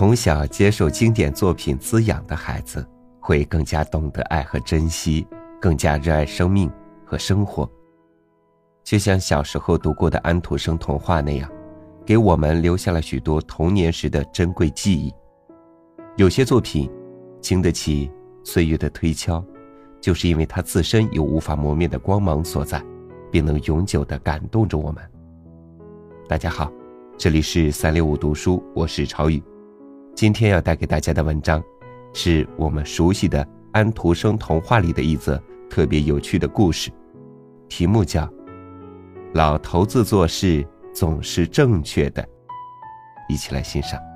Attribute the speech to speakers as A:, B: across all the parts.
A: 从小接受经典作品滋养的孩子，会更加懂得爱和珍惜，更加热爱生命和生活。就像小时候读过的安徒生童话那样，给我们留下了许多童年时的珍贵记忆。有些作品，经得起岁月的推敲，就是因为它自身有无法磨灭的光芒所在，并能永久的感动着我们。大家好，这里是三六五读书，我是朝雨。今天要带给大家的文章，是我们熟悉的安徒生童话里的一则特别有趣的故事，题目叫《老头子做事总是正确的》，一起来欣赏。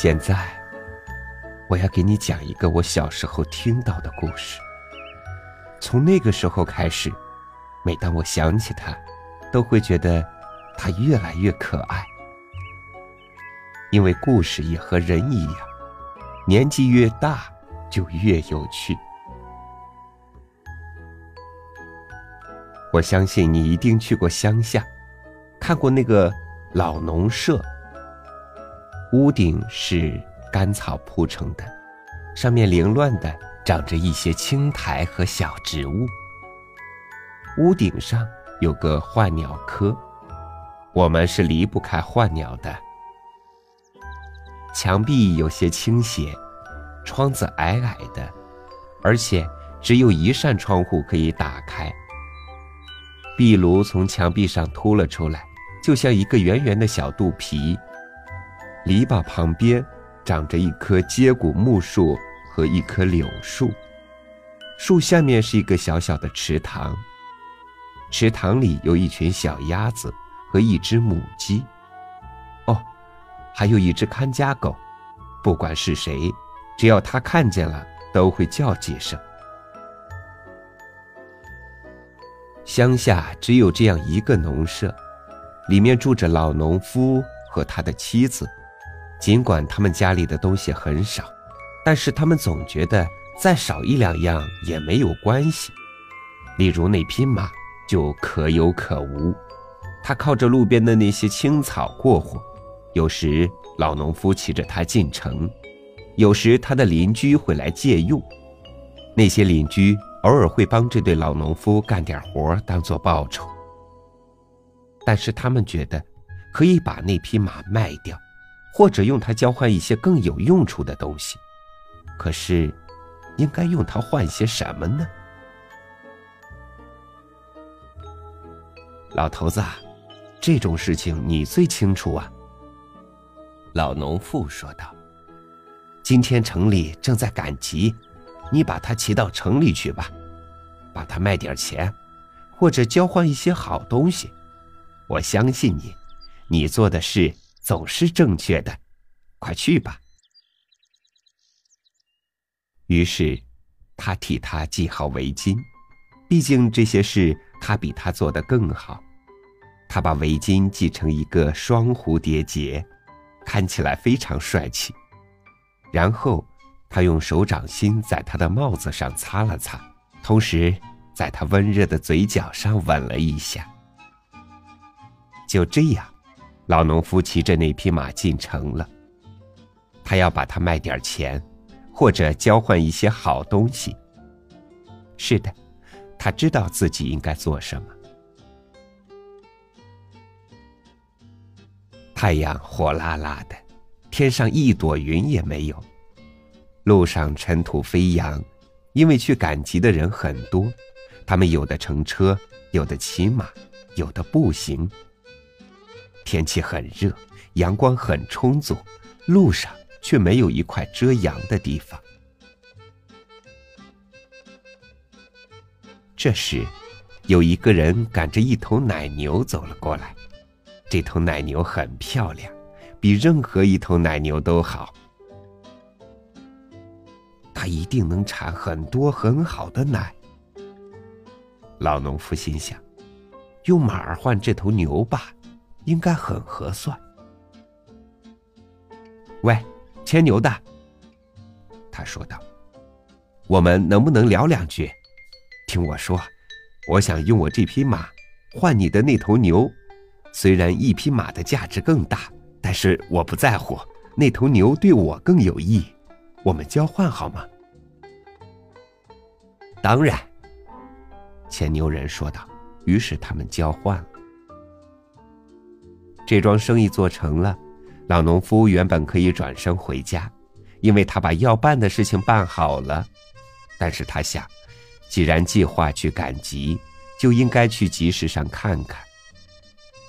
A: 现在，我要给你讲一个我小时候听到的故事。从那个时候开始，每当我想起他，都会觉得他越来越可爱。因为故事也和人一样，年纪越大就越有趣。我相信你一定去过乡下，看过那个老农舍。屋顶是干草铺成的，上面凌乱的长着一些青苔和小植物。屋顶上有个幻鸟窠，我们是离不开幻鸟的。墙壁有些倾斜，窗子矮矮的，而且只有一扇窗户可以打开。壁炉从墙壁上凸了出来，就像一个圆圆的小肚皮。篱笆旁边长着一棵接骨木树和一棵柳树，树下面是一个小小的池塘，池塘里有一群小鸭子和一只母鸡。哦，还有一只看家狗，不管是谁，只要它看见了，都会叫几声。乡下只有这样一个农舍，里面住着老农夫和他的妻子。尽管他们家里的东西很少，但是他们总觉得再少一两样也没有关系。例如那匹马就可有可无，它靠着路边的那些青草过活。有时老农夫骑着它进城，有时他的邻居会来借用。那些邻居偶尔会帮这对老农夫干点活当做报酬，但是他们觉得可以把那匹马卖掉。或者用它交换一些更有用处的东西，可是，应该用它换些什么呢？老头子，这种事情你最清楚啊。老农妇说道：“今天城里正在赶集，你把它骑到城里去吧，把它卖点钱，或者交换一些好东西。我相信你，你做的事。”总是正确的，快去吧。于是，他替他系好围巾，毕竟这些事他比他做的更好。他把围巾系成一个双蝴蝶结，看起来非常帅气。然后，他用手掌心在他的帽子上擦了擦，同时在他温热的嘴角上吻了一下。就这样。老农夫骑着那匹马进城了。他要把它卖点钱，或者交换一些好东西。是的，他知道自己应该做什么。太阳火辣辣的，天上一朵云也没有。路上尘土飞扬，因为去赶集的人很多，他们有的乘车，有的骑马，有的步行。天气很热，阳光很充足，路上却没有一块遮阳的地方。这时，有一个人赶着一头奶牛走了过来。这头奶牛很漂亮，比任何一头奶牛都好。它一定能产很多很好的奶。老农夫心想：用马儿换这头牛吧，应该很合算。”喂，牵牛的，他说道：“我们能不能聊两句？听我说，我想用我这匹马换你的那头牛。虽然一匹马的价值更大，但是我不在乎，那头牛对我更有益。我们交换好吗？”当然，牵牛人说道。于是他们交换了。这桩生意做成了。老农夫原本可以转身回家，因为他把要办的事情办好了。但是他想，既然计划去赶集，就应该去集市上看看。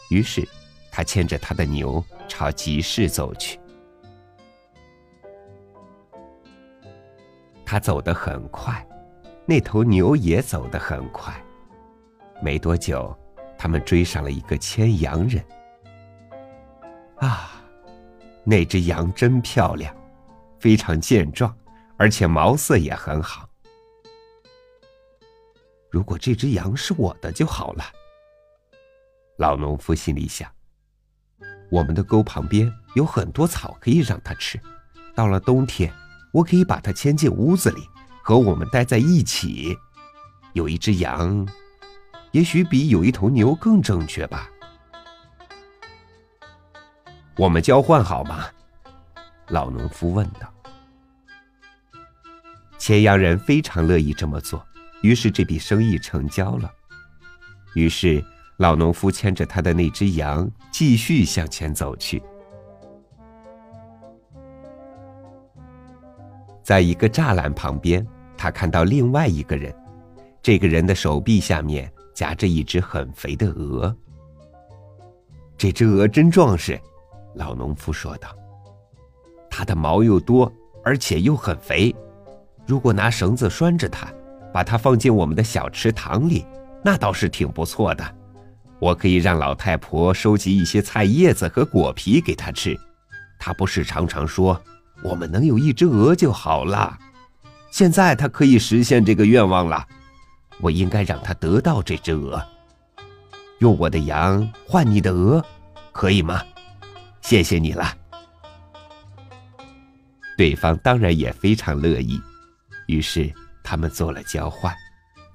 A: 于是，他牵着他的牛朝集市走去。他走得很快，那头牛也走得很快。没多久，他们追上了一个牵羊人。那只羊真漂亮，非常健壮，而且毛色也很好。如果这只羊是我的就好了。老农夫心里想：我们的沟旁边有很多草可以让它吃，到了冬天，我可以把它牵进屋子里，和我们待在一起。有一只羊，也许比有一头牛更正确吧。我们交换好吗？老农夫问道。牵羊人非常乐意这么做，于是这笔生意成交了。于是老农夫牵着他的那只羊继续向前走去。在一个栅栏旁边，他看到另外一个人，这个人的手臂下面夹着一只很肥的鹅。这只鹅真壮实。老农夫说道：“它的毛又多，而且又很肥。如果拿绳子拴着它，把它放进我们的小池塘里，那倒是挺不错的。我可以让老太婆收集一些菜叶子和果皮给它吃。她不是常常说，我们能有一只鹅就好了。现在她可以实现这个愿望了。我应该让她得到这只鹅，用我的羊换你的鹅，可以吗？”谢谢你了。对方当然也非常乐意，于是他们做了交换。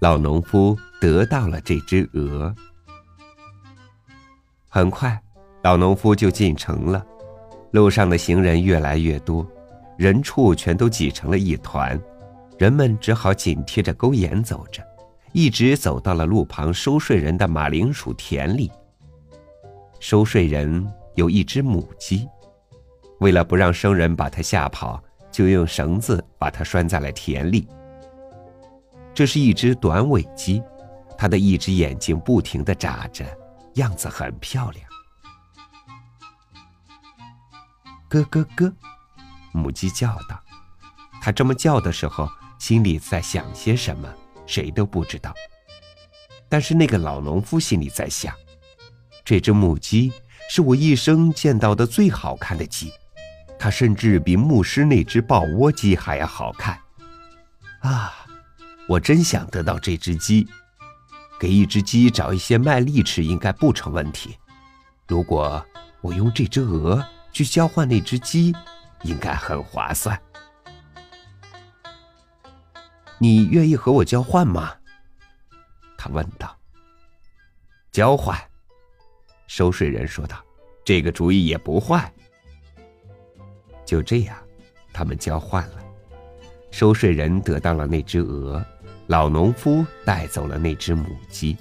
A: 老农夫得到了这只鹅。很快，老农夫就进城了。路上的行人越来越多，人畜全都挤成了一团，人们只好紧贴着沟沿走着，一直走到了路旁收税人的马铃薯田里。收税人。有一只母鸡，为了不让生人把它吓跑，就用绳子把它拴在了田里。这是一只短尾鸡，它的一只眼睛不停的眨着，样子很漂亮。咯咯咯，母鸡叫道：“它这么叫的时候，心里在想些什么，谁都不知道。但是那个老农夫心里在想，这只母鸡。”是我一生见到的最好看的鸡，它甚至比牧师那只抱窝鸡还要好看。啊，我真想得到这只鸡。给一只鸡找一些麦粒吃应该不成问题。如果我用这只鹅去交换那只鸡，应该很划算。你愿意和我交换吗？他问道。交换。收税人说道：“这个主意也不坏。”就这样，他们交换了。收税人得到了那只鹅，老农夫带走了那只母鸡。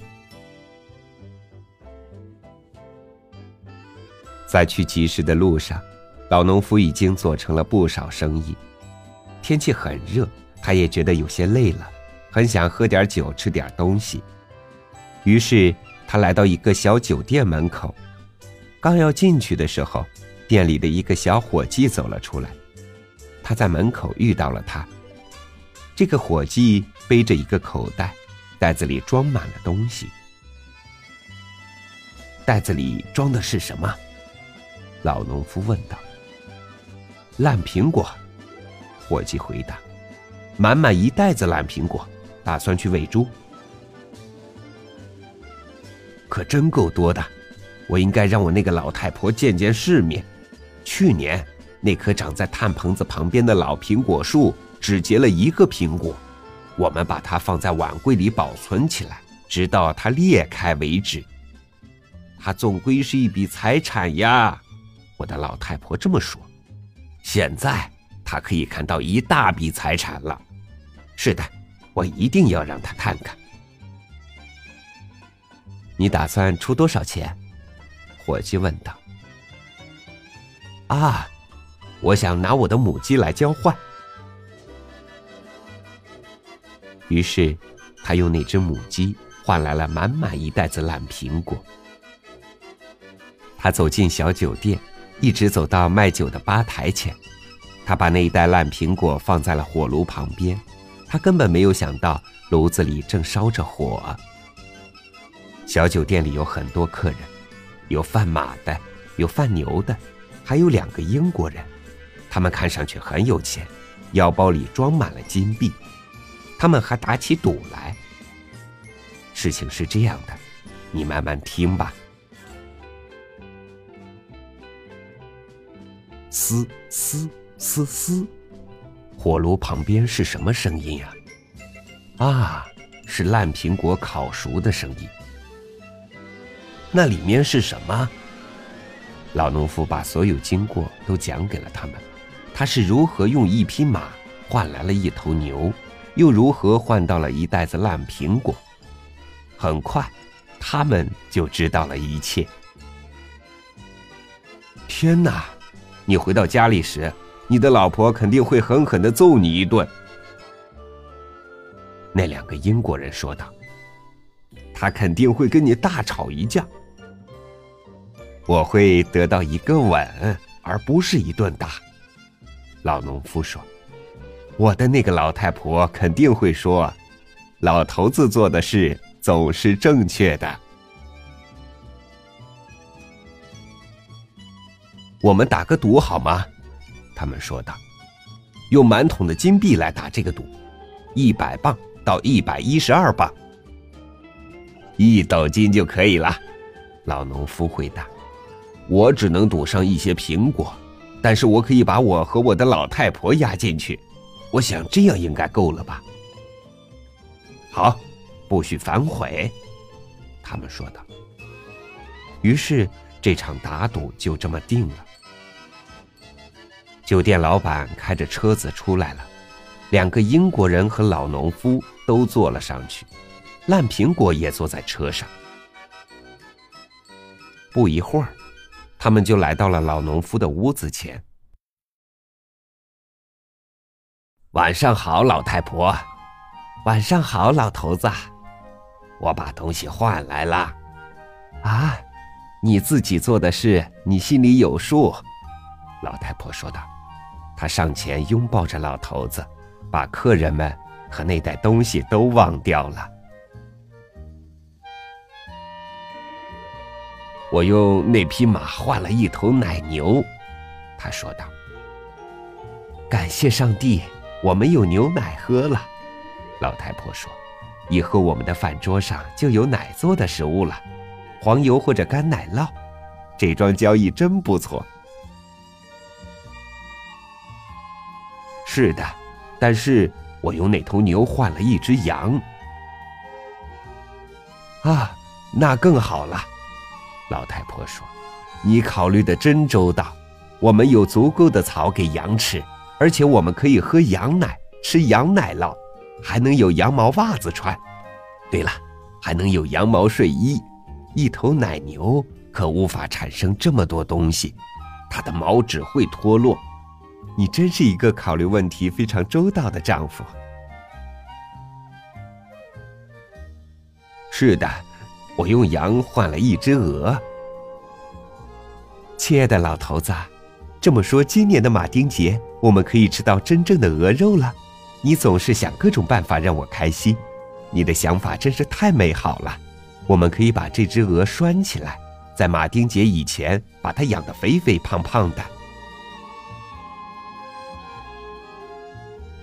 A: 在去集市的路上，老农夫已经做成了不少生意。天气很热，他也觉得有些累了，很想喝点酒，吃点东西。于是。他来到一个小酒店门口，刚要进去的时候，店里的一个小伙计走了出来。他在门口遇到了他。这个伙计背着一个口袋，袋子里装满了东西。袋子里装的是什么？老农夫问道。烂苹果，伙计回答。满满一袋子烂苹果，打算去喂猪。可真够多的。我应该让我那个老太婆见见世面。去年那棵长在炭棚子旁边的老苹果树只结了一个苹果，我们把它放在碗柜里保存起来，直到它裂开为止。它总归是一笔财产呀，我的老太婆这么说。现在她可以看到一大笔财产了。是的，我一定要让她看看。你打算出多少钱？伙计问道。啊，我想拿我的母鸡来交换。于是，他用那只母鸡换来了满满一袋子烂苹果。他走进小酒店，一直走到卖酒的吧台前，他把那一袋烂苹果放在了火炉旁边。他根本没有想到炉子里正烧着火。小酒店里有很多客人，有贩马的，有贩牛的，还有两个英国人，他们看上去很有钱，腰包里装满了金币。他们还打起赌来。事情是这样的，你慢慢听吧。嘶嘶嘶嘶，火炉旁边是什么声音呀？啊，是烂苹果烤熟的声音。那里面是什么？老农夫把所有经过都讲给了他们，他是如何用一匹马换来了一头牛，又如何换到了一袋子烂苹果。很快，他们就知道了一切。天哪！你回到家里时，你的老婆肯定会狠狠的揍你一顿。那两个英国人说道：“他肯定会跟你大吵一架。”我会得到一个吻，而不是一顿打。老农夫说：“我的那个老太婆肯定会说，老头子做的事总是正确的。”我们打个赌好吗？他们说道：“用满桶的金币来打这个赌，一百磅到一百一十二磅，一斗金就可以了。”老农夫回答。我只能赌上一些苹果，但是我可以把我和我的老太婆押进去，我想这样应该够了吧。好，不许反悔，他们说道。于是这场打赌就这么定了。酒店老板开着车子出来了，两个英国人和老农夫都坐了上去，烂苹果也坐在车上。不一会儿。他们就来到了老农夫的屋子前。晚上好，老太婆。晚上好，老头子。我把东西换来了。啊，你自己做的事，你心里有数。老太婆说道。她上前拥抱着老头子，把客人们和那袋东西都忘掉了。我用那匹马换了一头奶牛，他说道。感谢上帝，我们有牛奶喝了。老太婆说：“以后我们的饭桌上就有奶做的食物了，黄油或者干奶酪。这桩交易真不错。”是的，但是我用那头牛换了一只羊。啊，那更好了。老太婆说：“你考虑的真周到，我们有足够的草给羊吃，而且我们可以喝羊奶，吃羊奶酪，还能有羊毛袜子穿。对了，还能有羊毛睡衣。一头奶牛可无法产生这么多东西，它的毛只会脱落。你真是一个考虑问题非常周到的丈夫。”是的。我用羊换了一只鹅，亲爱的老头子，这么说，今年的马丁节我们可以吃到真正的鹅肉了。你总是想各种办法让我开心，你的想法真是太美好了。我们可以把这只鹅拴起来，在马丁节以前把它养得肥肥胖胖的。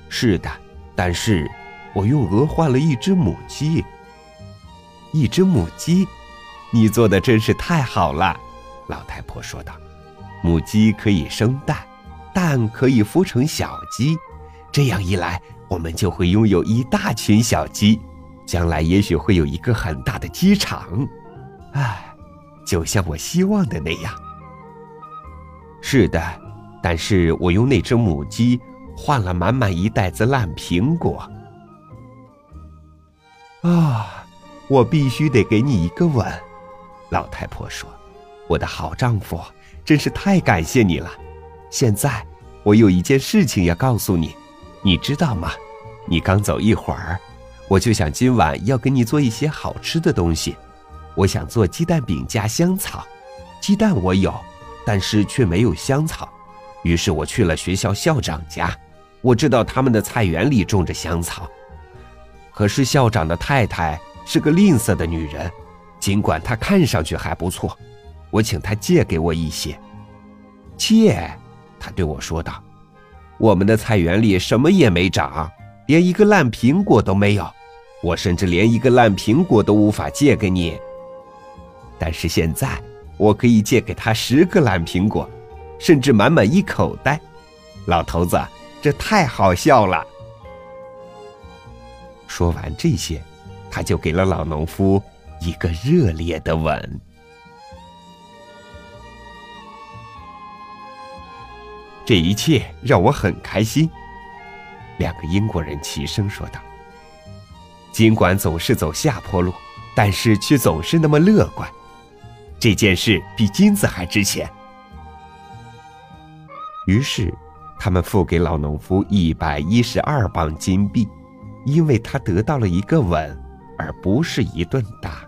A: 是的，但是我用鹅换了一只母鸡。一只母鸡，你做的真是太好了。”老太婆说道：“母鸡可以生蛋，蛋可以孵成小鸡，这样一来，我们就会拥有一大群小鸡，将来也许会有一个很大的鸡场。唉，就像我希望的那样。是的，但是我用那只母鸡换了满满一袋子烂苹果。啊，我必须得给你一个吻。”老太婆说。我的好丈夫，真是太感谢你了。现在我有一件事情要告诉你，你知道吗？你刚走一会儿，我就想今晚要给你做一些好吃的东西。我想做鸡蛋饼加香草。鸡蛋我有，但是却没有香草。于是我去了学校校长家，我知道他们的菜园里种着香草。可是校长的太太是个吝啬的女人，尽管她看上去还不错。我请她借给我一些，借，她对我说道：“我们的菜园里什么也没长，连一个烂苹果都没有，我甚至连一个烂苹果都无法借给你。但是现在，我可以借给他十个烂苹果，甚至满满一口袋。老头子，这太好笑了。”说完这些，他就给了老农夫一个热烈的吻。这一切让我很开心，两个英国人齐声说道。尽管总是走下坡路，但是却总是那么乐观。这件事比金子还值钱。于是，他们付给老农夫一百一十二磅金币，因为他得到了一个吻，而不是一顿打。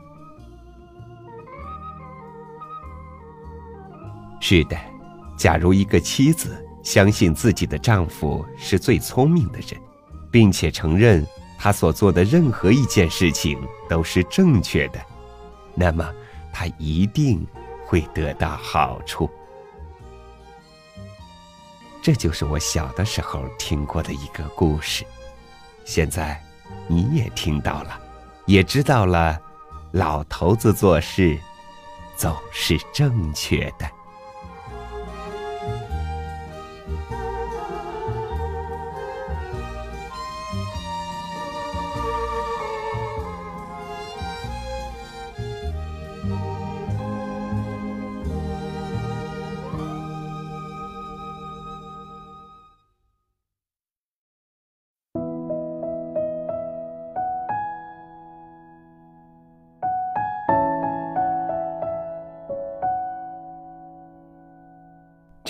A: 是的，假如一个妻子。相信自己的丈夫是最聪明的人，并且承认他所做的任何一件事情都是正确的，那么他一定会得到好处。这就是我小的时候听过的一个故事，现在你也听到了，也知道了，老头子做事总是正确的。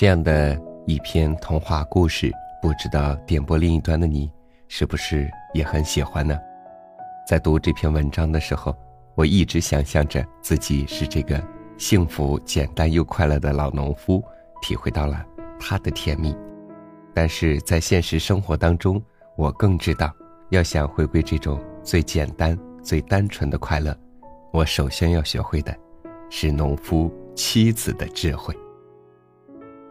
A: 这样的一篇童话故事，不知道电波另一端的你是不是也很喜欢呢？在读这篇文章的时候，我一直想象着自己是这个幸福、简单又快乐的老农夫，体会到了他的甜蜜。但是在现实生活当中，我更知道，要想回归这种最简单、最单纯的快乐，我首先要学会的，是农夫妻子的智慧。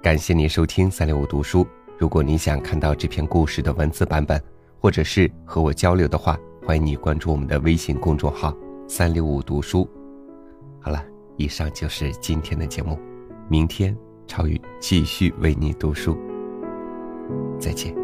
A: 感谢您收听三六五读书。如果你想看到这篇故事的文字版本，或者是和我交流的话，欢迎你关注我们的微信公众号“三六五读书”。好了，以上就是今天的节目，明天超宇继续为你读书。再见。